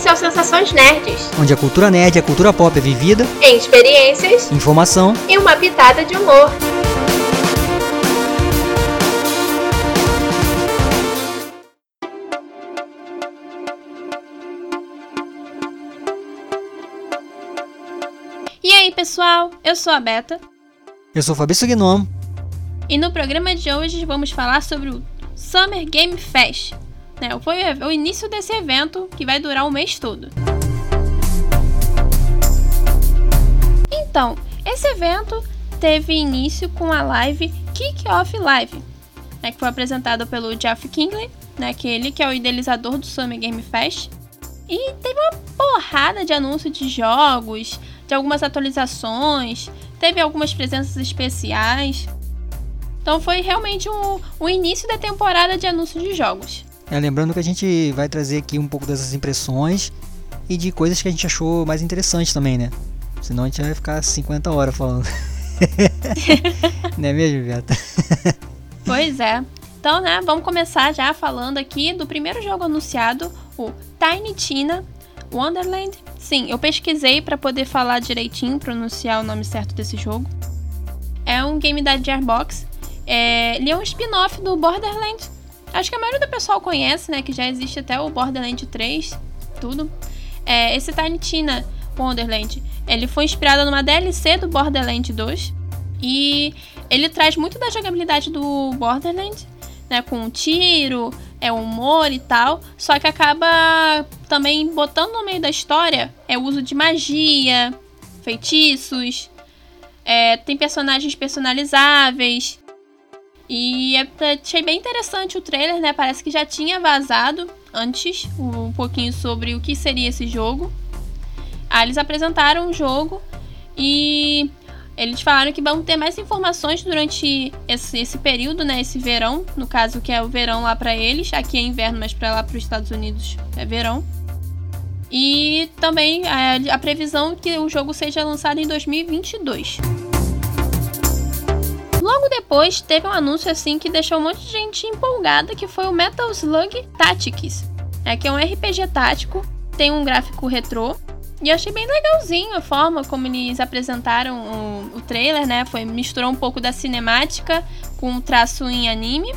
Esse é o Sensações Nerds, onde a cultura nerd e a cultura pop é vivida em experiências, informação e uma pitada de humor. E aí, pessoal? Eu sou a Beta. Eu sou o Fabrício Gnomo. E no programa de hoje vamos falar sobre o Summer Game Fest. Né? Foi o início desse evento que vai durar o mês todo. Então, esse evento teve início com a live Kick Off Live, né, que foi apresentado pelo Jeff Kingley, né, que ele que é o idealizador do Summer Game Fest. E teve uma porrada de anúncios de jogos, de algumas atualizações, teve algumas presenças especiais. Então foi realmente o, o início da temporada de anúncios de jogos. É, lembrando que a gente vai trazer aqui um pouco dessas impressões e de coisas que a gente achou mais interessantes também, né? Senão a gente vai ficar 50 horas falando. Não é mesmo, Vieta? pois é. Então, né, vamos começar já falando aqui do primeiro jogo anunciado, o Tiny Tina Wonderland. Sim, eu pesquisei para poder falar direitinho, pronunciar o nome certo desse jogo. É um game da Gearbox. É, ele é um spin-off do Borderlands. Acho que a maioria do pessoal conhece, né? Que já existe até o Borderlands 3, tudo. É, esse Tiny Tina Wonderland, ele foi inspirado numa DLC do Borderlands 2. E ele traz muito da jogabilidade do Borderlands, né? Com tiro, é humor e tal. Só que acaba também botando no meio da história é o uso de magia, feitiços. É, tem personagens personalizáveis. E é, achei bem interessante o trailer, né? Parece que já tinha vazado antes um pouquinho sobre o que seria esse jogo. Aí eles apresentaram o jogo e eles falaram que vão ter mais informações durante esse, esse período, né? Esse verão, no caso que é o verão lá para eles. Aqui é inverno, mas para lá para os Estados Unidos é verão. E também a, a previsão que o jogo seja lançado em 2022. Logo depois, teve um anúncio assim que deixou um monte de gente empolgada, que foi o Metal Slug Tactics, é que é um RPG tático, tem um gráfico retrô e achei bem legalzinho a forma como eles apresentaram o, o trailer, né? Foi misturou um pouco da cinemática com o traço em anime,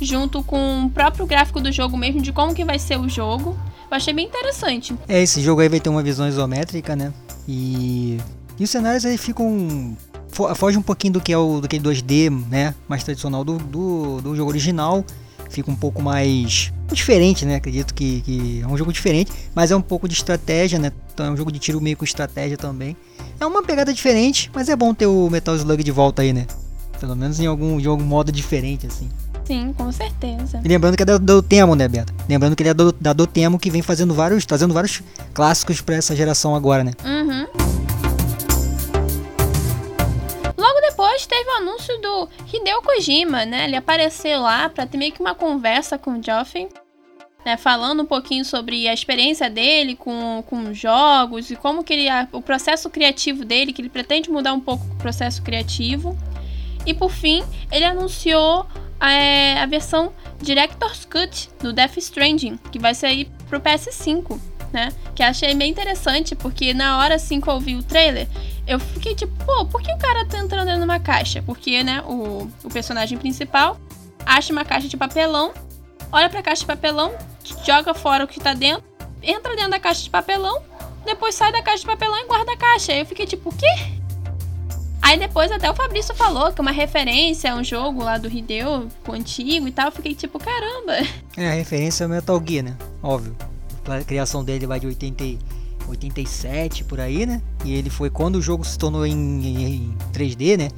junto com o próprio gráfico do jogo mesmo de como que vai ser o jogo. Eu achei bem interessante. É, esse jogo aí vai ter uma visão isométrica, né? E, e os cenários aí ficam foge um pouquinho do que é o do que 2D, né? Mais tradicional do, do, do jogo original fica um pouco mais diferente, né? Acredito que, que, é um jogo diferente, mas é um pouco de estratégia, né? Então é um jogo de tiro meio com estratégia também. É uma pegada diferente, mas é bom ter o Metal Slug de volta aí, né? Pelo menos em algum, de algum modo diferente, assim. Sim, com certeza. E lembrando que é da Dotemo, né, Beto? Lembrando que ele é da Dotemo que vem fazendo vários, trazendo vários clássicos para essa geração agora, né? Uhum. Teve o anúncio do Hideo Kojima, né? Ele apareceu lá para ter meio que uma conversa com o Joffrey, né? Falando um pouquinho sobre a experiência dele com, com jogos e como que ele, o processo criativo dele, que ele pretende mudar um pouco o processo criativo. E por fim, ele anunciou é, a versão Director's Cut do Death Stranding, que vai sair pro PS5 né? Que achei bem interessante, porque na hora assim que eu ouvi o trailer, eu fiquei tipo, pô, por que o cara tá entrando dentro de uma caixa? Porque, né, o, o personagem principal acha uma caixa de papelão, olha pra caixa de papelão, joga fora o que tá dentro, entra dentro da caixa de papelão, depois sai da caixa de papelão e guarda a caixa. Aí eu fiquei tipo, o quê? Aí depois até o Fabrício falou que é uma referência a um jogo lá do Hideo, antigo e tal. Eu fiquei tipo, caramba. É, a referência é o Metal Gear, né? Óbvio a criação dele vai de 80, 87 por aí, né? E ele foi quando o jogo se tornou em, em 3D, né?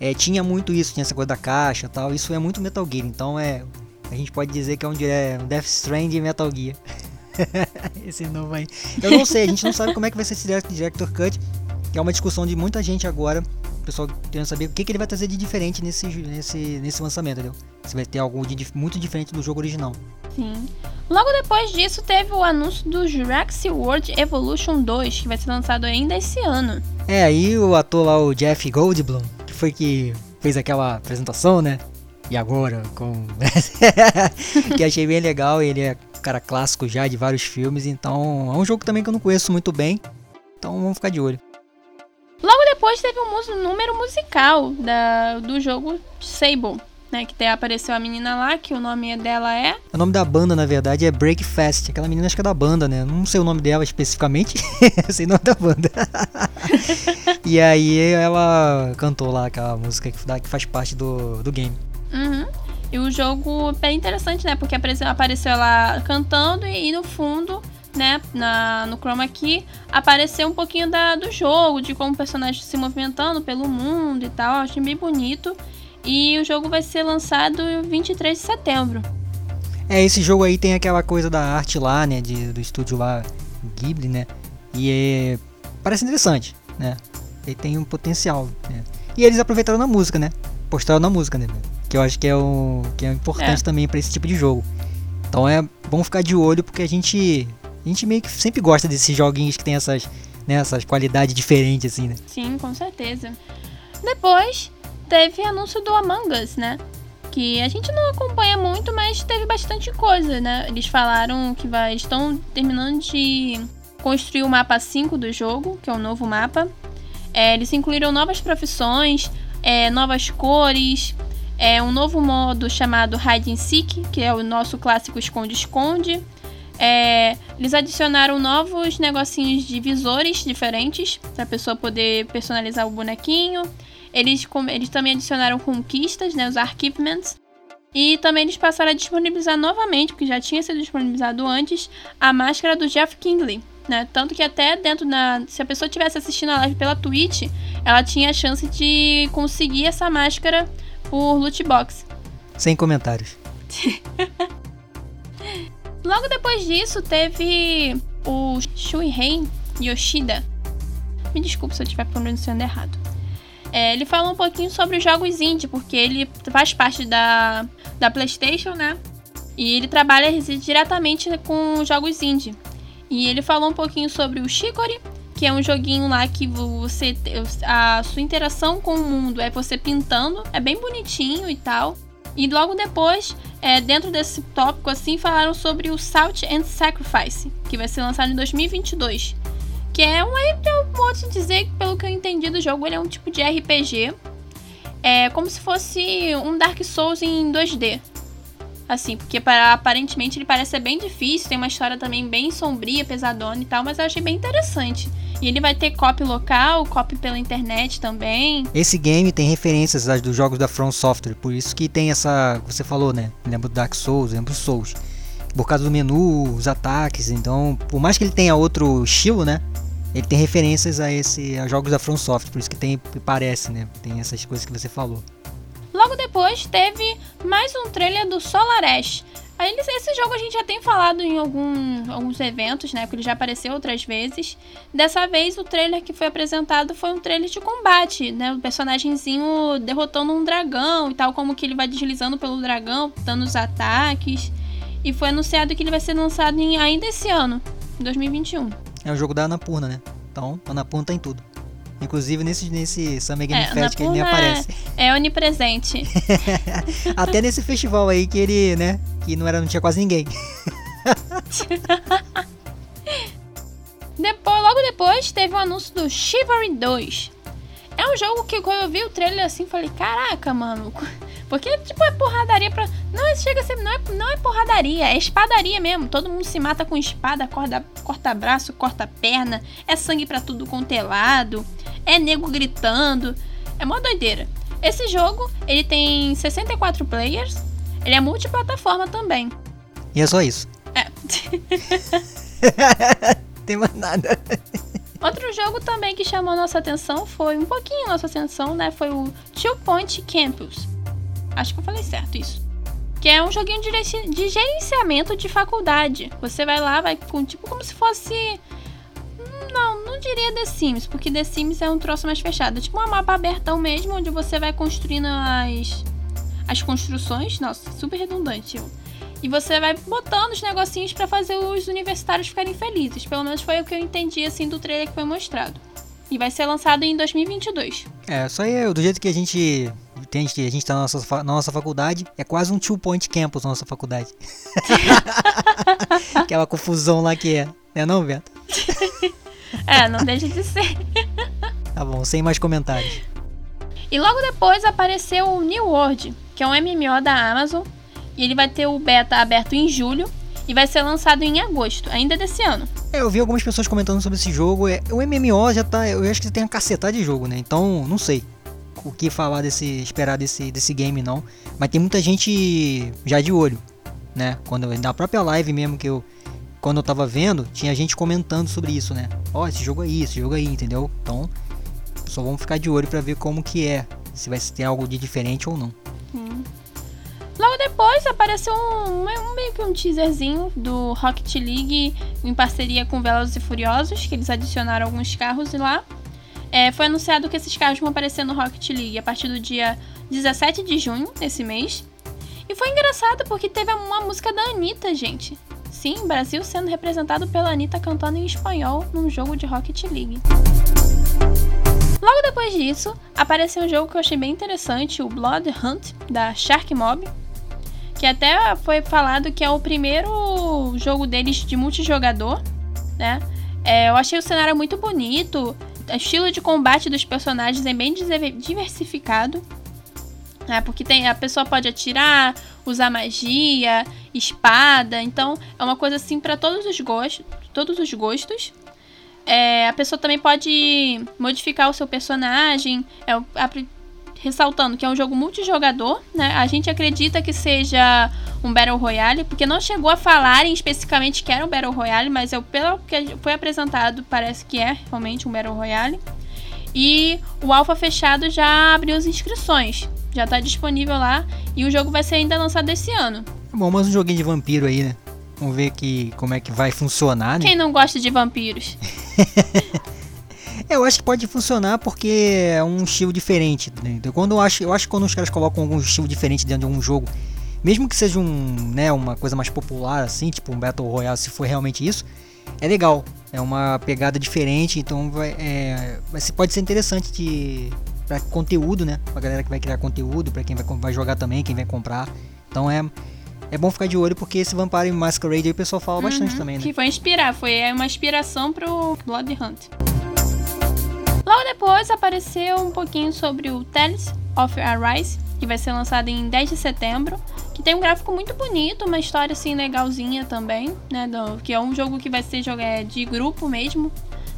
É, tinha muito isso, tinha essa coisa da caixa tal. Isso é muito Metal Gear, então é. A gente pode dizer que é um, é um Death Stranding Metal Gear. esse novo aí. Eu não sei, a gente não sabe como é que vai ser esse Director Cut, que é uma discussão de muita gente agora. Pessoal querendo saber o que, que ele vai trazer de diferente nesse, nesse, nesse lançamento, entendeu? Se vai ter algo de, muito diferente do jogo original. Sim. Logo depois disso, teve o anúncio do Jurassic World Evolution 2, que vai ser lançado ainda esse ano. É, aí o ator lá, o Jeff Goldblum, que foi que fez aquela apresentação, né? E agora, com. que achei bem legal, ele é cara clássico já de vários filmes, então é um jogo também que eu não conheço muito bem. Então vamos ficar de olho. Logo depois teve um número musical da, do jogo Sable né? Que apareceu a menina lá, que o nome dela é. O nome da banda, na verdade, é Breakfast. Aquela menina acho que é da banda, né? Não sei o nome dela especificamente, sei o nome da banda. e aí ela cantou lá aquela música que faz parte do, do game. Uhum. E o jogo é interessante, né? Porque apareceu ela cantando e, no fundo, né, na, no Chroma Key, apareceu um pouquinho da, do jogo, de como o personagem se movimentando pelo mundo e tal. achei bem bonito. E o jogo vai ser lançado 23 de setembro. É, esse jogo aí tem aquela coisa da arte lá, né? De, do estúdio lá, Ghibli, né? E é, parece interessante, né? Ele tem um potencial, né? E eles aproveitaram na música, né? Postaram na música, né? Que eu acho que é, o, que é importante é. também para esse tipo de jogo. Então é bom ficar de olho porque a gente, a gente meio que sempre gosta desses joguinhos que tem essas, né, essas qualidades diferentes, assim, né? Sim, com certeza. Depois, teve anúncio do Among Us, né? Que a gente não acompanha muito, mas teve bastante coisa, né? Eles falaram que vai, estão terminando de construir o mapa 5 do jogo, que é o novo mapa. É, eles incluíram novas profissões, é, novas cores, é, um novo modo chamado Hide and Seek, que é o nosso clássico esconde-esconde. É, eles adicionaram novos negocinhos de visores diferentes para a pessoa poder personalizar o bonequinho. Eles, eles também adicionaram conquistas, né, os archivements. E também eles passaram a disponibilizar novamente, porque já tinha sido disponibilizado antes, a máscara do Jeff Kingley. Né? Tanto que até dentro da. Se a pessoa estivesse assistindo a live pela Twitch, ela tinha a chance de conseguir essa máscara por loot box. Sem comentários. Logo depois disso, teve o Shuhei Yoshida. Me desculpe se eu estiver pronunciando errado. É, ele fala um pouquinho sobre os jogos indie, porque ele faz parte da, da PlayStation, né? E ele trabalha diretamente com jogos indie. E ele falou um pouquinho sobre o Chicory, que é um joguinho lá que você a sua interação com o mundo é você pintando, é bem bonitinho e tal. E logo depois, é, dentro desse tópico assim, falaram sobre o Salt and Sacrifice, que vai ser lançado em 2022. Que é um, eu posso dizer pelo que eu entendi do jogo, ele é um tipo de RPG. É como se fosse um Dark Souls em 2D. Assim, porque para, aparentemente ele parece ser bem difícil, tem uma história também bem sombria, pesadona e tal, mas eu achei bem interessante. E ele vai ter copy local, copy pela internet também. Esse game tem referências dos jogos da From Software, por isso que tem essa. Você falou, né? Lembra do Dark Souls, lembra do Souls. Por causa do menu, os ataques, então, por mais que ele tenha outro estilo, né? ele tem referências a esse a jogos da From Software, por isso que tem parece, né? Tem essas coisas que você falou. Logo depois teve mais um trailer do Solar Ash. Esse jogo a gente já tem falado em algum, alguns eventos, né? Porque ele já apareceu outras vezes. Dessa vez o trailer que foi apresentado foi um trailer de combate, né? O personagemzinho derrotando um dragão e tal, como que ele vai deslizando pelo dragão, dando os ataques. E foi anunciado que ele vai ser lançado em, ainda esse ano, 2021. É o jogo da Anapurna, né? Então, Anapurna tá em tudo. Inclusive nesse, nesse Summer Game é, Fest que ele nem aparece. É, é onipresente. Até nesse festival aí que ele, né? Que não, era, não tinha quase ninguém. depois, logo depois teve o anúncio do Chivalry 2. É um jogo que quando eu vi o trailer assim, falei, caraca, mano. Porque, tipo, é porradaria pra. Não, chega a ser. Não é, não é porradaria, é espadaria mesmo. Todo mundo se mata com espada, corta, corta braço, corta perna. É sangue pra tudo contelado. É nego gritando. É mó doideira. Esse jogo, ele tem 64 players. Ele é multiplataforma também. E é só isso. É. tem mais nada. Outro jogo também que chamou nossa atenção foi um pouquinho nossa atenção, né? Foi o Two Point Campus. Acho que eu falei certo isso. Que é um joguinho de gerenciamento de faculdade. Você vai lá, vai com tipo como se fosse. Não, não diria The Sims, porque The Sims é um troço mais fechado. É tipo um mapa abertão mesmo, onde você vai construindo as, as construções. Nossa, super redundante. E você vai botando os negocinhos para fazer os universitários ficarem felizes. Pelo menos foi o que eu entendi assim do trailer que foi mostrado. E vai ser lançado em 2022. É, só aí do jeito que a gente tem, a gente tá na nossa, na nossa faculdade, é quase um two point campus na nossa faculdade. Aquela confusão lá que é, né não, Beto? é, não deixa de ser. tá bom, sem mais comentários. E logo depois apareceu o New World, que é um MMO da Amazon, e ele vai ter o beta aberto em julho e vai ser lançado em agosto, ainda desse ano. É, eu vi algumas pessoas comentando sobre esse jogo. É, o MMO já tá. Eu acho que tem uma cacetada de jogo, né? Então, não sei o que falar desse. esperar desse, desse game não. Mas tem muita gente já de olho, né? Quando na própria live mesmo que eu. Quando eu tava vendo, tinha gente comentando sobre isso, né? Ó, oh, esse jogo aí, esse jogo aí, entendeu? Então, só vamos ficar de olho para ver como que é. Se vai ter algo de diferente ou não. Logo depois apareceu um, um, meio que um teaserzinho do Rocket League em parceria com Velozes e Furiosos, que eles adicionaram alguns carros lá. É, foi anunciado que esses carros vão aparecer no Rocket League a partir do dia 17 de junho, desse mês. E foi engraçado porque teve uma música da Anitta, gente. Sim, Brasil sendo representado pela Anitta cantando em espanhol num jogo de Rocket League. Logo depois disso, apareceu um jogo que eu achei bem interessante, o Blood Hunt, da Shark Mob. Que até foi falado que é o primeiro jogo deles de multijogador, né? É, eu achei o cenário muito bonito, o estilo de combate dos personagens é bem diversificado. Né? Porque tem, a pessoa pode atirar, usar magia, espada. Então é uma coisa assim para todos os gostos. Todos os gostos. É, a pessoa também pode modificar o seu personagem. É, a, ressaltando que é um jogo multijogador, né? A gente acredita que seja um Battle Royale, porque não chegou a falarem especificamente que era um Battle Royale, mas é pelo que foi apresentado, parece que é realmente um Battle Royale. E o alfa fechado já abriu as inscrições. Já está disponível lá e o jogo vai ser ainda lançado esse ano. Bom, mas um joguinho de vampiro aí, né? Vamos ver que, como é que vai funcionar, né? Quem não gosta de vampiros? eu acho que pode funcionar porque é um estilo diferente. Né? Então, quando eu acho, eu acho que quando os caras colocam algum estilo diferente dentro de um jogo, mesmo que seja um, né, uma coisa mais popular assim, tipo um Battle Royale, se for realmente isso, é legal. É uma pegada diferente, então vai, é, pode ser interessante de para conteúdo, né? Pra galera que vai criar conteúdo, para quem vai, vai jogar também, quem vai comprar. Então é é bom ficar de olho porque esse Vampire Masquerade aí o pessoal fala uhum, bastante também, né? Que foi inspirar, foi uma inspiração pro Blood Hunt. Logo depois apareceu um pouquinho sobre o Tales of Arise, que vai ser lançado em 10 de setembro, que tem um gráfico muito bonito, uma história assim legalzinha também, né, do, que é um jogo que vai ser jogo, é, de grupo mesmo,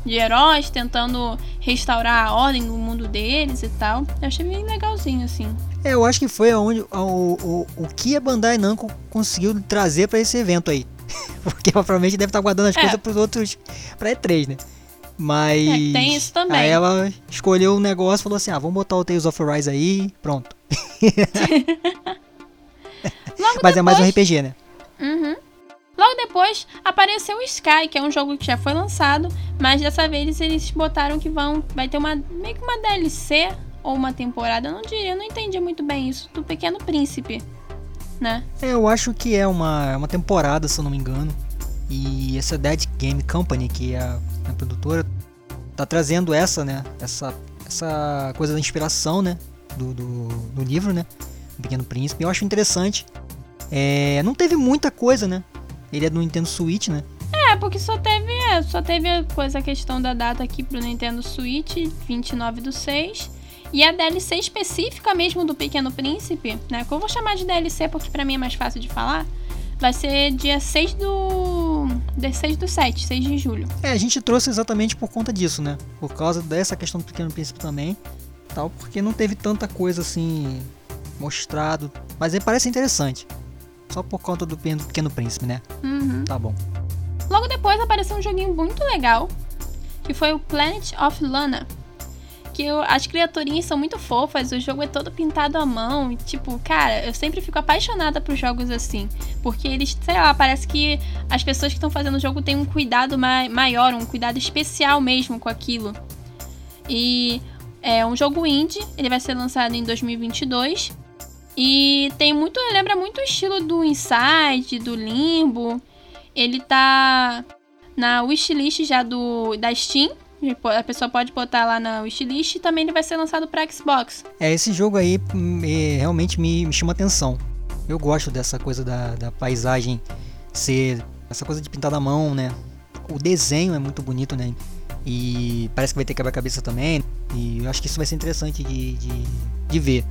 de heróis tentando restaurar a ordem no mundo deles e tal. Eu achei bem legalzinho assim. É, eu acho que foi aonde o, o, o que a Bandai Namco conseguiu trazer para esse evento aí. Porque provavelmente deve estar guardando as é. coisas para os outros para E3, né? Mas. É, tem isso também. Aí ela escolheu um negócio e falou assim: ah, vamos botar o Tales of Rise aí, pronto. Mas depois... é mais um RPG, né? Uhum. Logo depois apareceu o Sky, que é um jogo que já foi lançado, mas dessa vez eles botaram que vão vai ter uma meio que uma DLC ou uma temporada, eu não diria, eu não entendi muito bem isso do Pequeno Príncipe, né? É, eu acho que é uma, uma temporada, se eu não me engano. E essa Dead Game Company, que é a, a produtora, tá trazendo essa, né? Essa, essa coisa da inspiração, né? Do, do, do livro, né? O Pequeno Príncipe. Eu acho interessante. É, não teve muita coisa, né? Ele é do Nintendo Switch, né? É, porque só teve, é, só teve coisa, a questão da data aqui pro Nintendo Switch, 29 do 6. E a DLC específica mesmo do Pequeno Príncipe, né? Que eu vou chamar de DLC porque para mim é mais fácil de falar vai ser dia 6 do. Dia 6 do 7, 6 de julho. É, a gente trouxe exatamente por conta disso, né? Por causa dessa questão do Pequeno Príncipe também. Tal, porque não teve tanta coisa assim mostrado. Mas ele parece interessante. Só por conta do Pequeno Príncipe, né? Uhum. Tá bom. Logo depois apareceu um joguinho muito legal. Que foi o Planet of Lana que eu, as criaturinhas são muito fofas, o jogo é todo pintado à mão. E, tipo, cara, eu sempre fico apaixonada por jogos assim. Porque eles, sei lá, parece que as pessoas que estão fazendo o jogo têm um cuidado ma maior, um cuidado especial mesmo com aquilo. E é um jogo indie, ele vai ser lançado em 2022. E tem muito, lembra muito o estilo do Inside, do Limbo. Ele tá na wishlist já do da Steam A pessoa pode botar lá na wishlist e também ele vai ser lançado para Xbox. É, esse jogo aí me, realmente me, me chama atenção. Eu gosto dessa coisa da, da paisagem ser essa coisa de pintar da mão, né? O desenho é muito bonito, né? E parece que vai ter quebra-cabeça também. E eu acho que isso vai ser interessante de, de, de ver.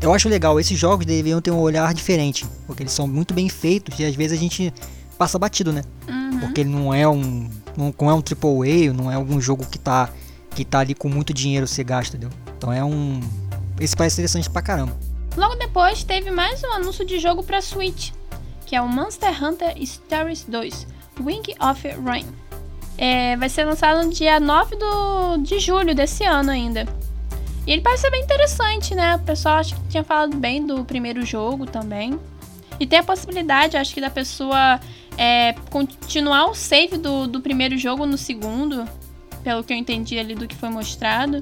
Eu acho legal, esses jogos deveriam ter um olhar diferente, porque eles são muito bem feitos e às vezes a gente passa batido, né? Uhum. Porque ele não é um não, é um triple A, não é algum jogo que tá que tá ali com muito dinheiro ser gasto, entendeu? Então é um esse parece interessante pra caramba. Logo depois teve mais um anúncio de jogo para Switch, que é o Monster Hunter Stories 2, Wing of Rain. É, vai ser lançado no dia 9 do, de julho desse ano ainda. E ele parece ser bem interessante, né? O pessoal acho que tinha falado bem do primeiro jogo também. E tem a possibilidade, acho que, da pessoa é, continuar o save do, do primeiro jogo no segundo, pelo que eu entendi ali do que foi mostrado.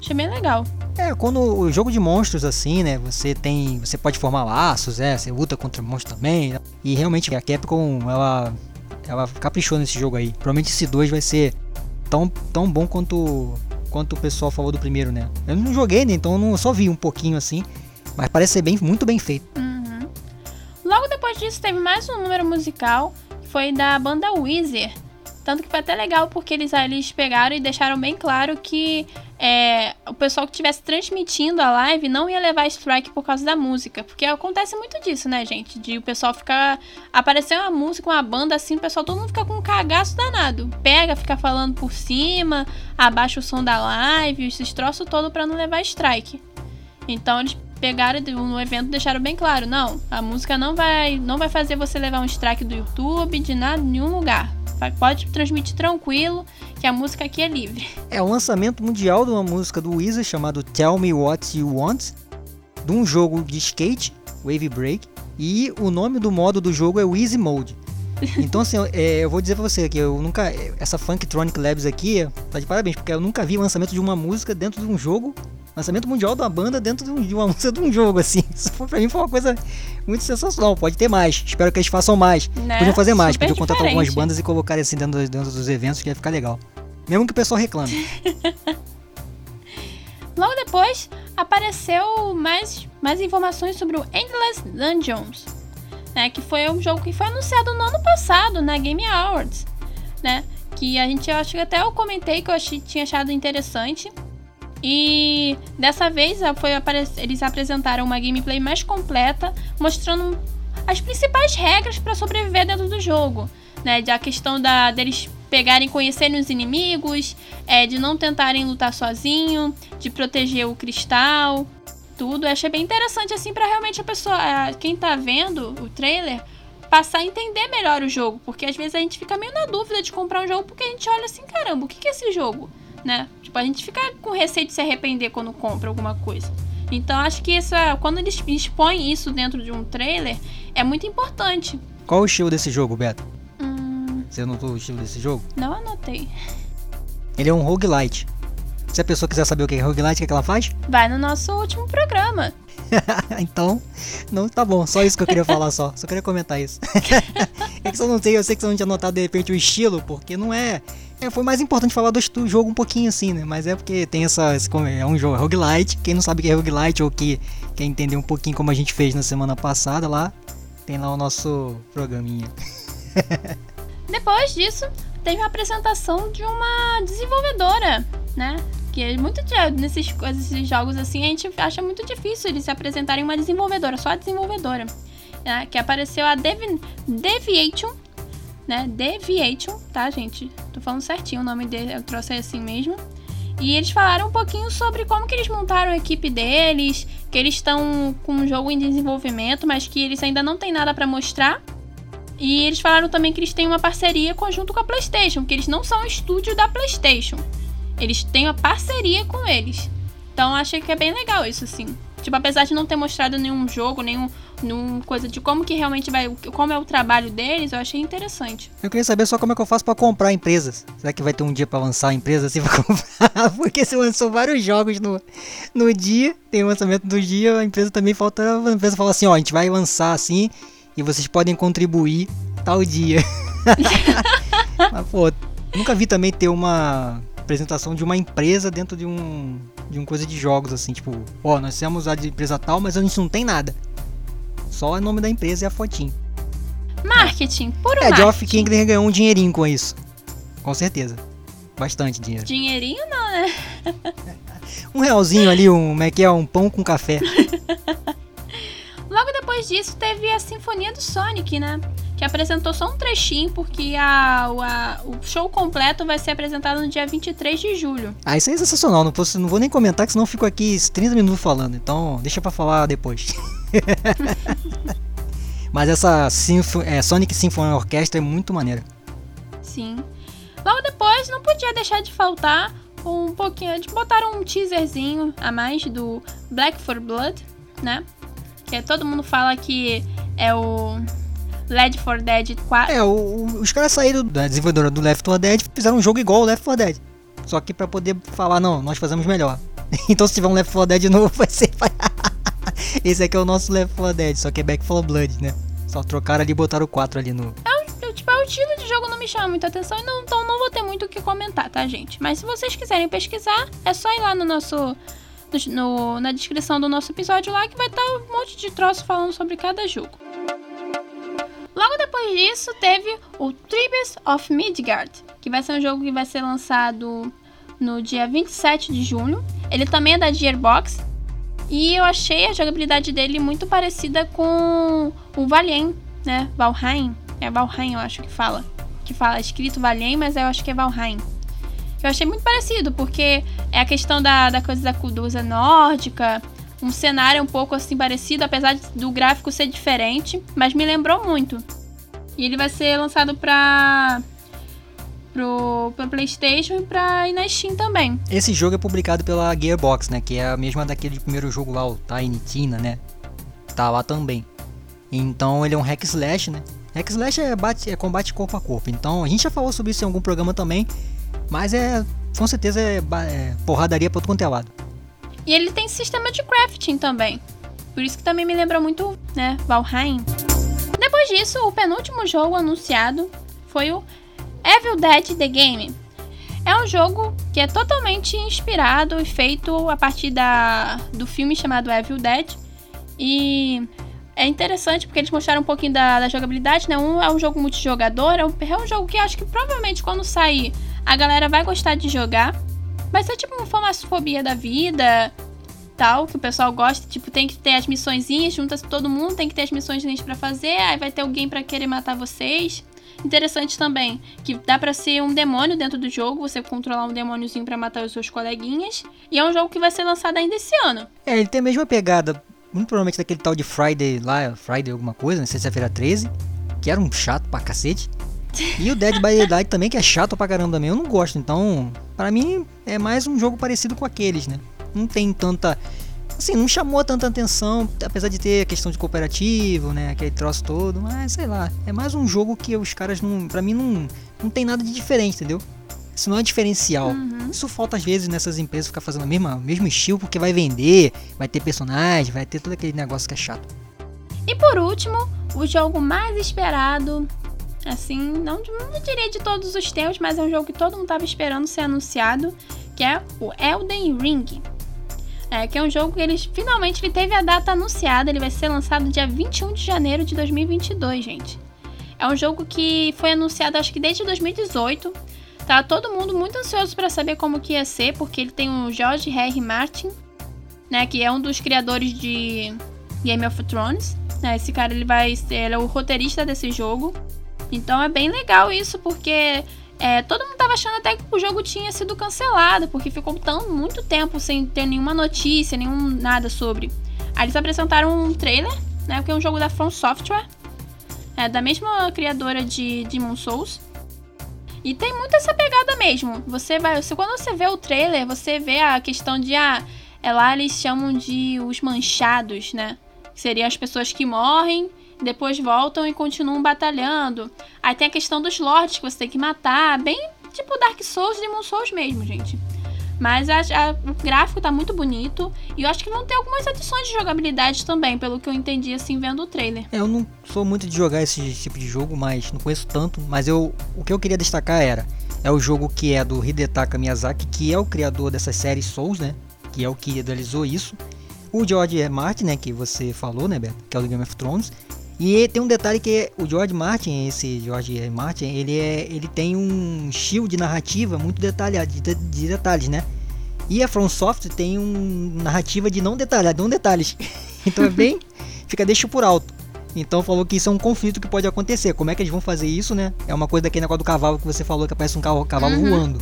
Achei bem legal. É, quando o jogo de monstros assim, né, você tem, você pode formar laços, é, você luta contra monstros também, né? e realmente a Capcom, ela ela caprichou nesse jogo aí. Provavelmente esse 2 vai ser tão, tão bom quanto quanto o pessoal falou do primeiro, né? Eu não joguei, né? Então eu não, só vi um pouquinho assim, mas parece ser bem, muito bem feito. Uhum. Disso teve mais um número musical, que foi da banda Weezer. Tanto que foi até legal porque eles, eles pegaram e deixaram bem claro que é, o pessoal que estivesse transmitindo a live não ia levar strike por causa da música. Porque acontece muito disso, né, gente? De o pessoal ficar. Aparecer uma música, uma banda assim, o pessoal todo mundo fica com um cagaço danado. Pega, fica falando por cima, abaixa o som da live, esses troços todo pra não levar strike. Então eles pegaram no evento deixaram bem claro, não, a música não vai, não vai fazer você levar um strike do YouTube, de nada, nenhum lugar. Pode transmitir tranquilo que a música aqui é livre. É o lançamento mundial de uma música do Weezer chamado Tell Me What You Want, de um jogo de skate, Wave Break, e o nome do modo do jogo é o Easy Mode. Então assim, é, eu vou dizer pra você que eu nunca. Essa Funktronic Labs aqui tá de parabéns, porque eu nunca vi o lançamento de uma música dentro de um jogo lançamento mundial da banda dentro de uma música de um jogo, assim. Isso foi, pra mim foi uma coisa muito sensacional. Pode ter mais. Espero que eles façam mais. Né? Podiam fazer mais. Podiam contratar algumas bandas e colocar assim dentro, dentro dos eventos, que ia ficar legal. Mesmo que o pessoal reclame. Logo depois, apareceu mais, mais informações sobre o Endless Dungeons, né, que foi um jogo que foi anunciado no ano passado na Game Awards, né, que a gente acho que até eu comentei que eu achei, tinha achado interessante. E dessa vez foi eles apresentaram uma gameplay mais completa, mostrando as principais regras para sobreviver dentro do jogo, né? A questão da deles pegarem, conhecerem os inimigos, é, de não tentarem lutar sozinho, de proteger o cristal, tudo. Eu achei bem interessante assim para realmente a pessoa, quem tá vendo o trailer, passar a entender melhor o jogo, porque às vezes a gente fica meio na dúvida de comprar um jogo porque a gente olha assim, caramba, o que é esse jogo? Né? Tipo, a gente fica com receio de se arrepender quando compra alguma coisa. Então acho que essa, quando eles expõem isso dentro de um trailer, é muito importante. Qual o estilo desse jogo, Beto? Hum... Você anotou o estilo desse jogo? Não anotei. Ele é um roguelite. Se a pessoa quiser saber o que é roguelite, o que, é ela faz? Vai no nosso último programa. então, não tá bom, só isso que eu queria falar só. Só queria comentar isso. é que eu não sei, eu sei que você não tinha notado de repente o estilo, porque não é. É foi mais importante falar do, do, jogo um pouquinho assim, né? Mas é porque tem essa. Esse, é um jogo é roguelite. Quem não sabe que é roguelite ou que quer entender um pouquinho como a gente fez na semana passada lá, tem lá o nosso programinha. Depois disso, teve a apresentação de uma desenvolvedora, né? Que é muito nesses, nesses jogos assim, a gente acha muito difícil eles se apresentarem uma desenvolvedora, só a desenvolvedora. Né? Que apareceu a Devi Deviation, né? Deviation, tá, gente? Tô falando certinho o nome dele, eu trouxe assim mesmo. E eles falaram um pouquinho sobre como que eles montaram a equipe deles, que eles estão com um jogo em desenvolvimento, mas que eles ainda não tem nada para mostrar. E eles falaram também que eles têm uma parceria conjunto com a PlayStation, que eles não são estúdio da PlayStation. Eles têm uma parceria com eles. Então achei que é bem legal isso, assim. Tipo, apesar de não ter mostrado nenhum jogo, nenhum, nenhum coisa de como que realmente vai, como é o trabalho deles, eu achei interessante. Eu queria saber só como é que eu faço para comprar empresas. Será que vai ter um dia para lançar a empresa assim pra comprar? Porque se lançou vários jogos no, no dia, tem o lançamento do dia, a empresa também falta, a empresa fala assim, ó, a gente vai lançar assim e vocês podem contribuir tal dia. Mas pô, nunca vi também ter uma apresentação de uma empresa dentro de um de um coisa de jogos assim, tipo, ó, nós temos a empresa tal, mas a gente não tem nada. Só o nome da empresa e a fotinho. Marketing, puro É, marketing. Geoff Keighley ganhou um dinheirinho com isso. Com certeza. Bastante dinheiro. Dinheirinho não, né? Um realzinho ali, um, como é que é? Um pão com café. Logo depois disso, teve a Sinfonia do Sonic, né? Que apresentou só um trechinho, porque a, o- a- o show completo vai ser apresentado no dia 23 de julho. Ah, isso é sensacional. Não, posso, não vou nem comentar, que senão eu fico aqui 30 minutos falando. Então, deixa pra falar depois. Mas essa Sinfo- é, Sonic Symphony Orchestra é muito maneira. Sim. Logo depois, não podia deixar de faltar um pouquinho. De botaram um teaserzinho a mais do Black for Blood, né? Que é- todo mundo fala que é o Led for Dead 4. É, o- o- os caras saíram da desenvolvedora do Left 4 Dead fizeram um jogo igual ao Left 4 Dead. Só que pra poder falar, não, nós fazemos melhor. Então se tiver um Left 4 Dead novo, vai ser. Esse aqui é o nosso Left 4 Dead, só que é Back 4 Blood, né? Só trocaram ali e botaram o 4 ali no. Eu, tipo, é o estilo de jogo não me chama muita atenção, então então não vou ter muito o que comentar, tá, gente? Mas se vocês quiserem pesquisar, é só ir lá no nosso. no- na descrição do nosso episódio lá que vai estar um monte de troço falando sobre cada jogo. Logo depois disso, teve o Tribes of Midgard, que vai ser um jogo que vai ser lançado no dia 27 de junho. Ele também é da Gearbox. E eu achei a jogabilidade dele muito parecida com o Valheim, né? Valheim. É Valheim, eu acho que fala. Que fala escrito Valheim, mas eu acho que é Valheim. Eu achei muito parecido, porque é a questão da, da coisa da cultura nórdica, um cenário um pouco assim parecido, apesar do gráfico ser diferente, mas me lembrou muito. E ele vai ser lançado pra. Pro, pro PlayStation e pra e na Steam também. Esse jogo é publicado pela Gearbox, né? Que é a mesma daquele primeiro jogo lá, o Tiny Tina, né? Tá lá também. Então ele é um hack slash, né? Hack slash é, bate, é combate corpo a corpo. Então a gente já falou sobre isso em algum programa também. Mas é. Com certeza é, é porradaria pra todo quanto é lado. E ele tem sistema de crafting também. Por isso que também me lembra muito, né, Valheim. Depois disso, o penúltimo jogo anunciado foi o Evil Dead The Game. É um jogo que é totalmente inspirado e feito a partir da, do filme chamado Evil Dead. E é interessante porque eles mostraram um pouquinho da, da jogabilidade, né? Um é um jogo multijogador, é um, é um jogo que acho que provavelmente quando sair a galera vai gostar de jogar. Vai ser tipo uma fobia da vida, tal, que o pessoal gosta. Tipo, tem que ter as missõezinhas, junta-se todo mundo, tem que ter as missõezinhas pra fazer, aí vai ter alguém pra querer matar vocês. Interessante também, que dá pra ser um demônio dentro do jogo, você controlar um demôniozinho pra matar os seus coleguinhas. E é um jogo que vai ser lançado ainda esse ano. É, ele tem a mesma pegada, muito provavelmente daquele tal de Friday lá, Friday alguma coisa, né? Sexta-feira 13, que era um chato pra cacete. E o Dead by Daylight também, que é chato pra caramba também, eu não gosto. Então, pra mim, é mais um jogo parecido com aqueles, né? Não tem tanta. Assim, não chamou tanta atenção, apesar de ter a questão de cooperativo, né? Aquele troço todo, mas sei lá. É mais um jogo que os caras não. Pra mim, não, não tem nada de diferente, entendeu? Isso não é diferencial. Isso falta às vezes nessas empresas ficar fazendo o mesmo, o mesmo estilo porque vai vender, vai ter personagem, vai ter todo aquele negócio que é chato. E por último, o jogo mais esperado, assim, não, não diria de todos os tempos, mas é um jogo que todo mundo estava esperando ser anunciado, que é o Elden Ring. É, que é um jogo que eles finalmente ele teve a data anunciada, ele vai ser lançado dia 21 de janeiro de 2022, gente. É um jogo que foi anunciado acho que desde 2018. Tá todo mundo muito ansioso para saber como que ia ser, porque ele tem o George R. Martin, né, que é um dos criadores de Game of Thrones. né? Esse cara ele vai ele é o roteirista desse jogo. Então é bem legal isso, porque é, todo mundo tava achando até que o jogo tinha sido cancelado, porque ficou tão muito tempo sem ter nenhuma notícia, nenhum nada sobre. Aí eles apresentaram um trailer, né? Porque é um jogo da From Software, é da mesma criadora de Demon Souls. E tem muito essa pegada mesmo. Você vai, você, quando você vê o trailer, você vê a questão de ah, é lá eles chamam de os manchados, né? Que seriam as pessoas que morrem, depois voltam e continuam batalhando. Aí tem a questão dos lords que você tem que matar, bem tipo Dark Souls e Demon Souls mesmo, gente. Mas a- a- o gráfico tá muito bonito e eu acho que vão ter algumas adições de jogabilidade também, pelo que eu entendi assim vendo o trailer. É, eu não sou muito de jogar esse tipo de jogo, mas não conheço tanto. Mas eu, o que eu queria destacar era É o jogo que é do Hidetaka Miyazaki, que é o criador dessas séries Souls, né? Que é o que idealizou isso. O George Martin, né? Que você falou, né, Beto? Que é o do Game of Thrones. E tem um detalhe que é, o George Martin, esse George Martin, ele, é, ele tem um estilo de narrativa muito detalhado, de, de detalhes, né? E a From Software tem um narrativa de não detalhar, não detalhes. então é bem, fica deixa por alto. Então falou que isso é um conflito que pode acontecer. Como é que eles vão fazer isso, né? É uma coisa daquele negócio do cavalo que você falou que aparece um cavalo uhum. voando.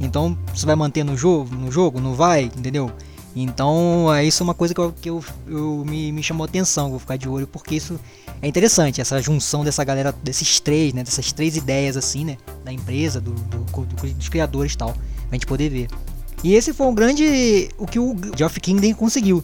Então você vai manter no jogo, no jogo, não vai, entendeu? Então, é isso é uma coisa que, eu, que eu, eu me, me chamou atenção, vou ficar de olho, porque isso é interessante, essa junção dessa galera, desses três, né, dessas três ideias, assim, né, da empresa, do, do, do dos criadores e tal, pra gente poder ver. E esse foi um grande, o que o Geoff Kingdom conseguiu.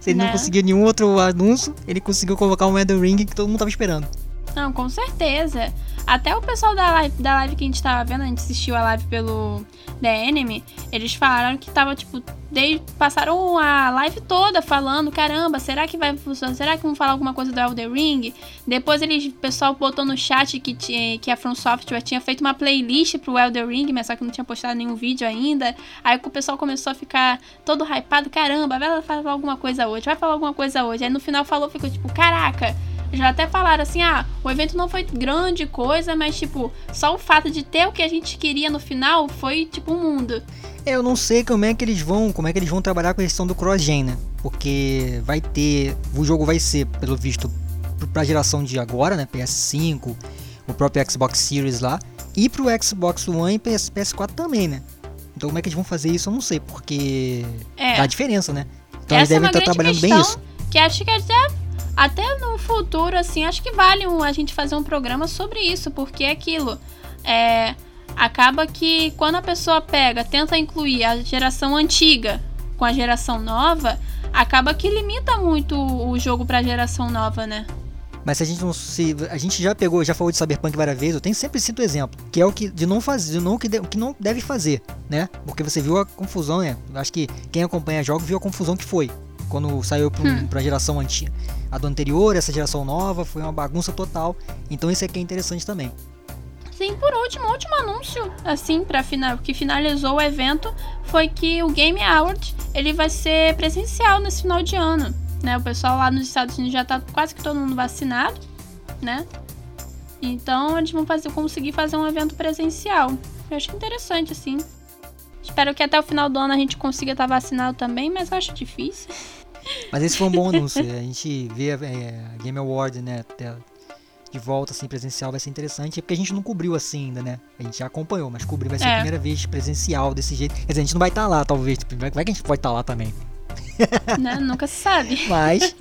Se ele não, não né? conseguiu nenhum outro anúncio, ele conseguiu colocar um Elden Ring que todo mundo tava esperando. Não, com certeza. Até o pessoal da live, da live que a gente tava vendo, a gente assistiu a live pelo The Enemy, eles falaram que tava, tipo, desde, passaram a live toda falando, caramba, será que vai funcionar? Será que vão falar alguma coisa do Elden Ring? Depois eles, o pessoal botou no chat que, que a From Software tinha feito uma playlist pro Elden Ring, mas só que não tinha postado nenhum vídeo ainda. Aí o pessoal começou a ficar todo hypado, caramba, vai falar alguma coisa hoje, vai falar alguma coisa hoje. Aí no final falou, ficou tipo, caraca, já até falaram assim: ah, o evento não foi grande coisa, mas tipo, só o fato de ter o que a gente queria no final foi tipo um mundo. Eu não sei como é que eles vão, como é que eles vão trabalhar com a questão do cross-gen, né? Porque vai ter, o jogo vai ser, pelo visto, para a geração de agora, né, PS5, o próprio Xbox Series lá, e pro Xbox One e PS, PS4 também, né? Então como é que eles vão fazer isso, eu não sei, porque é. dá diferença, né? Então Essa eles devem é estar trabalhando bem isso. Que acho que até até no futuro, assim, acho que vale a gente fazer um programa sobre isso, porque é aquilo. É, acaba que quando a pessoa pega, tenta incluir a geração antiga com a geração nova, acaba que limita muito o jogo para a geração nova, né? Mas se a gente não se a gente já pegou, já falou de Cyberpunk várias vezes, eu tenho sempre cito exemplo, que é o que de não fazer, de não que, de, que não deve fazer, né? Porque você viu a confusão, né? Acho que quem acompanha jogos viu a confusão que foi quando saiu para hum. a geração antiga. A do anterior, essa geração nova, foi uma bagunça total. Então isso aqui é interessante também. Sim, por último, último anúncio, assim, para final, que finalizou o evento, foi que o Game Award ele vai ser presencial nesse final de ano. Né? O pessoal lá nos Estados Unidos já tá quase que todo mundo vacinado, né? Então eles vão fazer, conseguir fazer um evento presencial. Eu acho interessante, assim. Espero que até o final do ano a gente consiga estar vacinado também, mas eu acho difícil. Mas esse foi um bom anúncio. A gente vê é, a Game Award, né? De volta, assim, presencial vai ser interessante. É porque a gente não cobriu assim ainda, né? A gente já acompanhou, mas cobrir vai ser é. a primeira vez presencial desse jeito. Quer dizer, a gente não vai estar lá, talvez. Vai que a gente pode estar lá também. Não, nunca se sabe. Mas.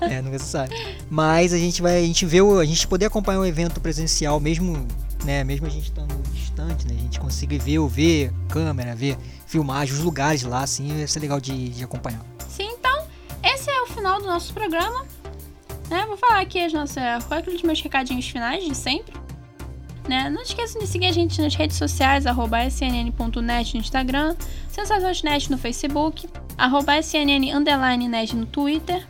É, nunca se sabe. Mas a gente vai. A gente vê o, A gente poder acompanhar um evento presencial, mesmo, né? Mesmo a gente estando distante, né? A gente consegue ver, ver câmera, ver filmagem, os lugares lá, assim, vai ser legal de, de acompanhar. Esse é o final do nosso programa. Né? Vou falar aqui as nossas. Qual é meus recadinhos finais de sempre? Né? Não esqueçam de seguir a gente nas redes sociais, arroba snn.net no Instagram, Sensaçõesnet no Facebook, arroba snn_net no Twitter.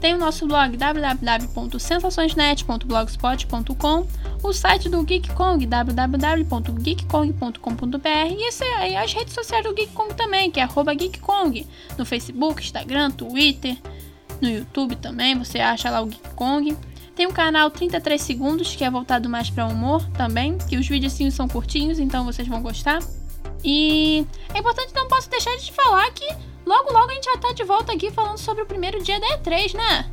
Tem o nosso blog www.sensaçõesnet.blogspot.com o site do Geek Kong, www.geekkong.com.br e as redes sociais do Geek Kong também, que é arroba Geek Kong, no Facebook, Instagram, Twitter, no YouTube também, você acha lá o Geek Kong. Tem o canal 33 segundos, que é voltado mais para humor também, que os vídeos são curtinhos, então vocês vão gostar. E é importante, não posso deixar de falar que logo logo a gente vai estar de volta aqui falando sobre o primeiro dia da E3, né?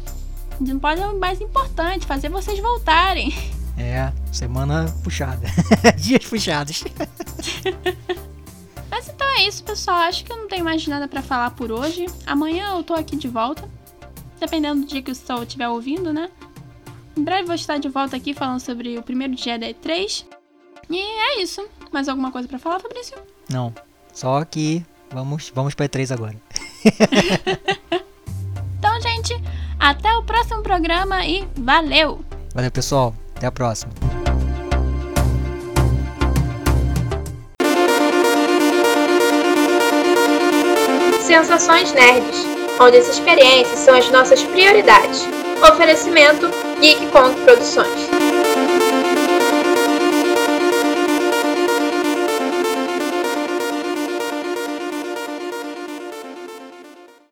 Não pode ser o mais importante, fazer vocês voltarem. É, semana puxada. Dias puxados. Mas então é isso, pessoal. Acho que eu não tenho mais nada para falar por hoje. Amanhã eu tô aqui de volta. Dependendo do dia que o sol estiver ouvindo, né? Em breve vou estar de volta aqui falando sobre o primeiro dia da E3. E é isso. Mais alguma coisa para falar, Fabrício? Não. Só que vamos, vamos pra E3 agora. então, gente, até o próximo programa e valeu! Valeu, pessoal. Até a próxima. Sensações Nerds, onde as experiências são as nossas prioridades. Oferecimento Geek Kong Produções.